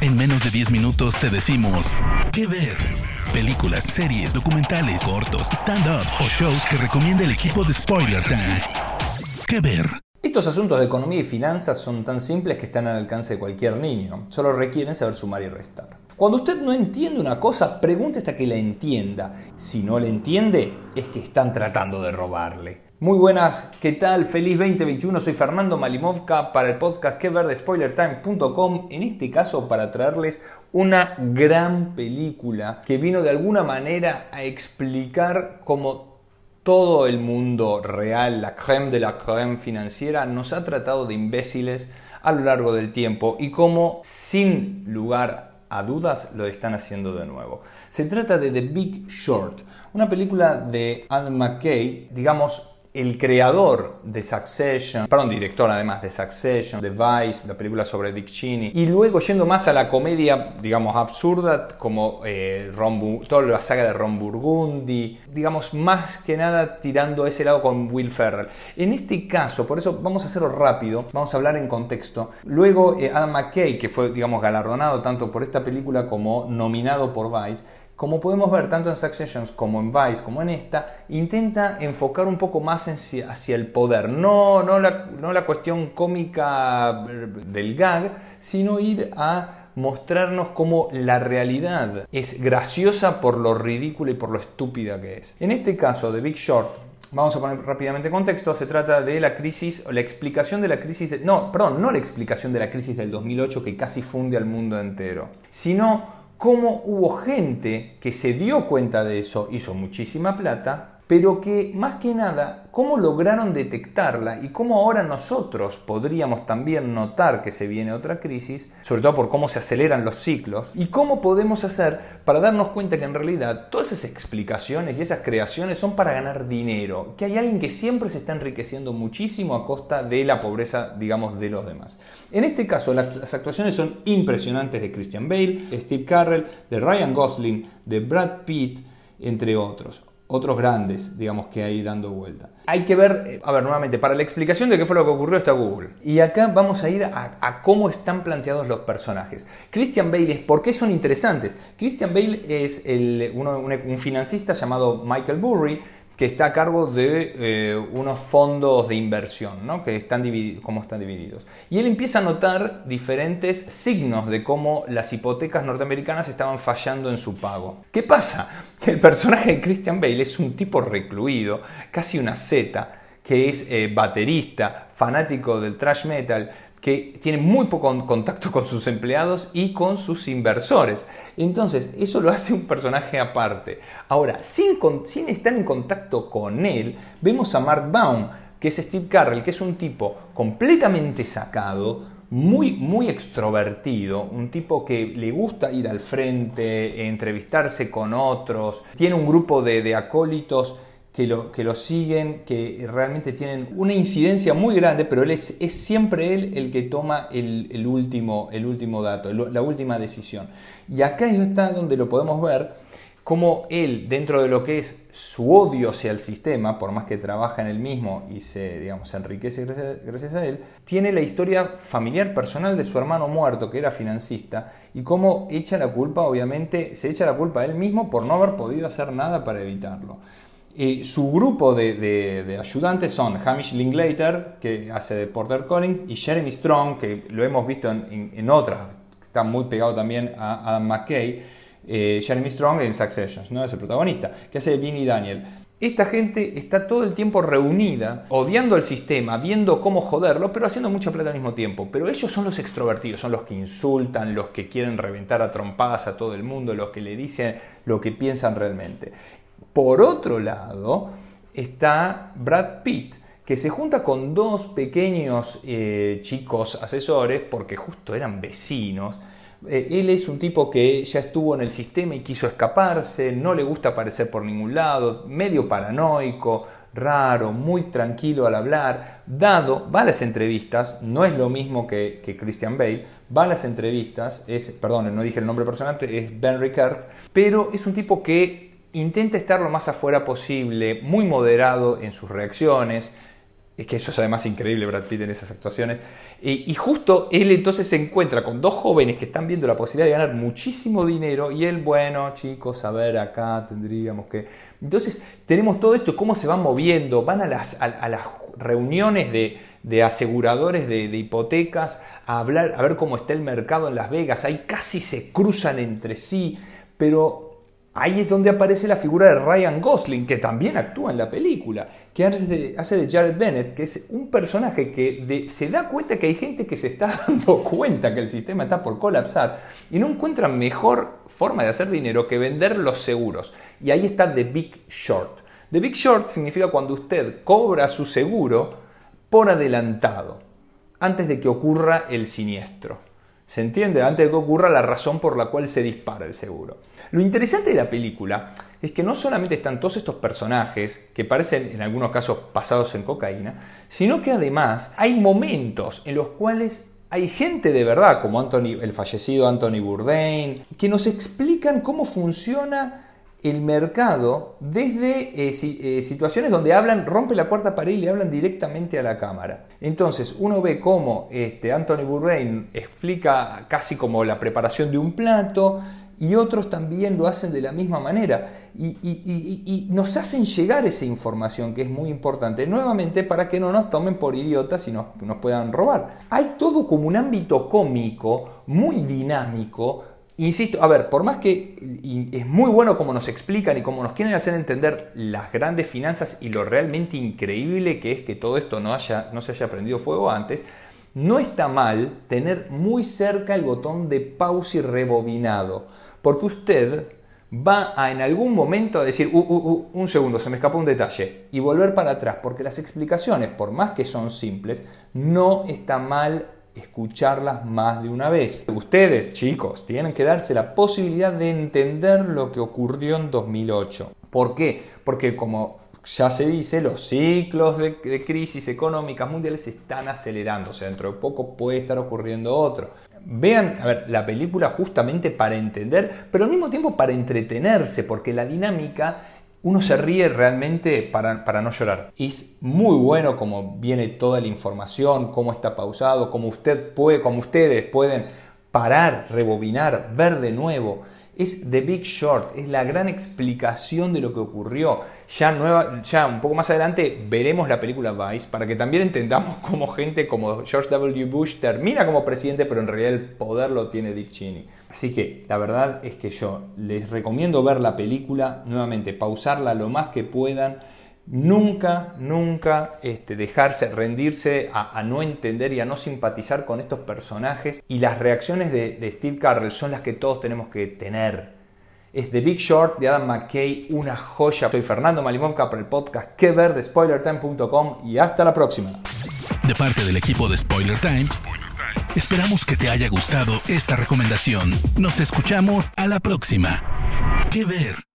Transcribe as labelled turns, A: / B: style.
A: En menos de 10 minutos te decimos qué ver. Películas, series, documentales, cortos, stand-ups o shows que recomienda el equipo de Spoiler Time. ¿Qué ver?
B: Estos asuntos de economía y finanzas son tan simples que están al alcance de cualquier niño. Solo requieren saber sumar y restar. Cuando usted no entiende una cosa, pregunte hasta que la entienda. Si no la entiende, es que están tratando de robarle. Muy buenas, ¿qué tal? Feliz 2021, soy Fernando Malimovka para el podcast que spoilertime.com, en este caso para traerles una gran película que vino de alguna manera a explicar cómo todo el mundo real, la creme de la creme financiera, nos ha tratado de imbéciles a lo largo del tiempo y cómo sin lugar a dudas lo están haciendo de nuevo. Se trata de The Big Short, una película de Adam McKay, digamos, el creador de Succession, perdón, director además de Succession, de Vice, la película sobre Dick Cheney, y luego yendo más a la comedia, digamos, absurda, como eh, toda la saga de Ron Burgundy, digamos, más que nada tirando ese lado con Will Ferrell. En este caso, por eso vamos a hacerlo rápido, vamos a hablar en contexto. Luego eh, Adam McKay, que fue, digamos, galardonado tanto por esta película como nominado por Vice, como podemos ver tanto en Successions como en Vice como en esta, intenta enfocar un poco más hacia el poder, no, no, la, no la cuestión cómica del gag, sino ir a mostrarnos cómo la realidad es graciosa por lo ridícula y por lo estúpida que es. En este caso de Big Short, vamos a poner rápidamente contexto, se trata de la crisis, o la explicación de la crisis, no, perdón, no la explicación de la crisis del 2008 que casi funde al mundo entero, sino cómo hubo gente que se dio cuenta de eso, hizo muchísima plata, pero que más que nada, cómo lograron detectarla y cómo ahora nosotros podríamos también notar que se viene otra crisis, sobre todo por cómo se aceleran los ciclos, y cómo podemos hacer para darnos cuenta que en realidad todas esas explicaciones y esas creaciones son para ganar dinero, que hay alguien que siempre se está enriqueciendo muchísimo a costa de la pobreza, digamos, de los demás. En este caso, las actuaciones son impresionantes de Christian Bale, Steve Carrell, de Ryan Gosling, de Brad Pitt, entre otros otros grandes, digamos, que hay dando vuelta. Hay que ver, eh, a ver, nuevamente, para la explicación de qué fue lo que ocurrió está Google. Y acá vamos a ir a, cómo están planteados los personajes. Christian Bale, ¿por qué son interesantes? Christian Bale es el, un financista llamado Michael Burry, que está a cargo de eh, unos fondos de inversión, ¿no? que están cómo están divididos. Y él empieza a notar diferentes signos de cómo las hipotecas norteamericanas estaban fallando en su pago. ¿Qué pasa? Que el personaje de Christian Bale es un tipo recluido, casi una zeta, que es eh, baterista, fanático del thrash metal, que tiene muy poco contacto con sus empleados y con sus inversores. Entonces, eso lo hace un personaje aparte. Ahora, sin, estar en contacto con él, vemos a Mark Baum, que es Steve Carrell, que es un tipo completamente sacado, muy, muy extrovertido, un tipo que le gusta ir al frente, entrevistarse con otros, tiene un grupo de, de acólitos que lo, que lo siguen, que realmente tienen una incidencia muy grande, pero él es, es siempre él el que toma el, último, el último dato, la última decisión. Y acá está donde lo podemos ver, cómo él, dentro de lo que es su odio hacia el sistema, por más que trabaja en el mismo y se, digamos, se enriquece gracias, gracias a él, tiene la historia familiar personal de su hermano muerto, que era financista, y cómo echa la culpa, obviamente, se echa la culpa a él mismo por no haber podido hacer nada para evitarlo su grupo de, ayudantes son Hamish Linklater, que hace de Porter Collins, y Jeremy Strong, que lo hemos visto en, otras, está muy pegado también a Adam McKay. Eh, Jeremy Strong en Succession, ¿no? es el protagonista, que hace de Vinnie Daniel. Esta gente está todo el tiempo reunida, odiando el sistema, viendo cómo joderlo, pero haciendo mucha plata al mismo tiempo. Pero ellos son los extrovertidos, son los que insultan, los que quieren reventar a trompadas a todo el mundo, los que le dicen lo que piensan realmente. Por otro lado, está Brad Pitt, que se junta con dos pequeños eh, chicos asesores, porque justo eran vecinos. Eh, él es un tipo que ya estuvo en el sistema y quiso escaparse, no le gusta aparecer por ningún lado, medio paranoico, raro, muy tranquilo al hablar, dado, va a las entrevistas, no es lo mismo que, Christian Bale, va a las entrevistas, es, perdón, no dije el nombre personal, es Ben Ricard, pero es un tipo que intenta estar lo más afuera posible, muy moderado en sus reacciones, es que eso es además increíble Brad Pitt en esas actuaciones, y justo él entonces se encuentra con dos jóvenes que están viendo la posibilidad de ganar muchísimo dinero y él, bueno, chicos, a ver, acá tendríamos que... Entonces tenemos todo esto, cómo se van moviendo, van a las, a, las reuniones de, aseguradores de, de, hipotecas a hablar, a ver cómo está el mercado en Las Vegas, ahí casi se cruzan entre sí, pero Ahí es donde aparece la figura de Ryan Gosling, que también actúa en la película, que hace de, Jared Bennett, que es un personaje que se da cuenta que hay gente que se está dando cuenta que el sistema está por colapsar y no encuentra mejor forma de hacer dinero que vender los seguros. Y ahí está The Big Short. The Big Short significa cuando usted cobra su seguro por adelantado, antes de que ocurra el siniestro. ¿Se entiende? Antes de que ocurra la razón por la cual se dispara el seguro. Lo interesante de la película es que no solamente están todos estos personajes, que parecen en algunos casos pasados en cocaína, sino que además hay momentos en los cuales hay gente de verdad, como el fallecido Anthony Bourdain, que nos explican cómo funciona el mercado desde eh, eh, situaciones donde hablan, rompe la cuarta pared y le hablan directamente a la cámara. Entonces uno ve cómo este, Anthony Bourdain explica casi como la preparación de un plato, y otros también lo hacen de la misma manera y, nos hacen llegar esa información que es muy importante, nuevamente para que no nos tomen por idiotas y nos, nos puedan robar. Hay todo como un ámbito cómico, muy dinámico, Insisto, a ver, por más que es muy bueno como nos explican y como nos quieren hacer entender las grandes finanzas y lo realmente increíble que es que todo esto no, haya, no se haya prendido fuego antes, no está mal tener muy cerca el botón de pausa y rebobinado, porque usted va a en algún momento a decir, uh, uh, uh, un segundo, se me escapó un detalle, y volver para atrás, porque las explicaciones, por más que son simples, no está mal escucharlas más de una vez. Ustedes, chicos, tienen que darse la posibilidad de entender lo que ocurrió en 2008. ¿Por qué? Porque como ya se dice, los ciclos de, crisis económicas mundiales se están acelerando. O sea, dentro de poco puede estar ocurriendo otro. Vean, a ver, la película justamente para entender, pero al mismo tiempo para entretenerse, porque la dinámica uno se ríe realmente para, para, no llorar. Es muy bueno como viene toda la información, cómo está pausado, cómo usted puede, como ustedes pueden parar, rebobinar, ver de nuevo es The Big Short, es la gran explicación de lo que ocurrió. Ya, nueva, ya un poco más adelante veremos la película Vice para que también entendamos cómo gente como George W. Bush termina como presidente, pero en realidad el poder lo tiene Dick Cheney. Así que la verdad es que yo les recomiendo ver la película, nuevamente pausarla lo más que puedan Nunca, nunca este, dejarse, rendirse a, no entender y a no simpatizar con estos personajes. Y las reacciones de, Steve Carrell son las que todos tenemos que tener. Es The Big Short de Adam McKay, una joya. Soy Fernando Malimovka para el podcast que ver de SpoilerTime.com y hasta la próxima.
A: De parte del equipo de Spoiler Time, esperamos que te haya gustado esta recomendación. Nos escuchamos a la próxima. Que ver.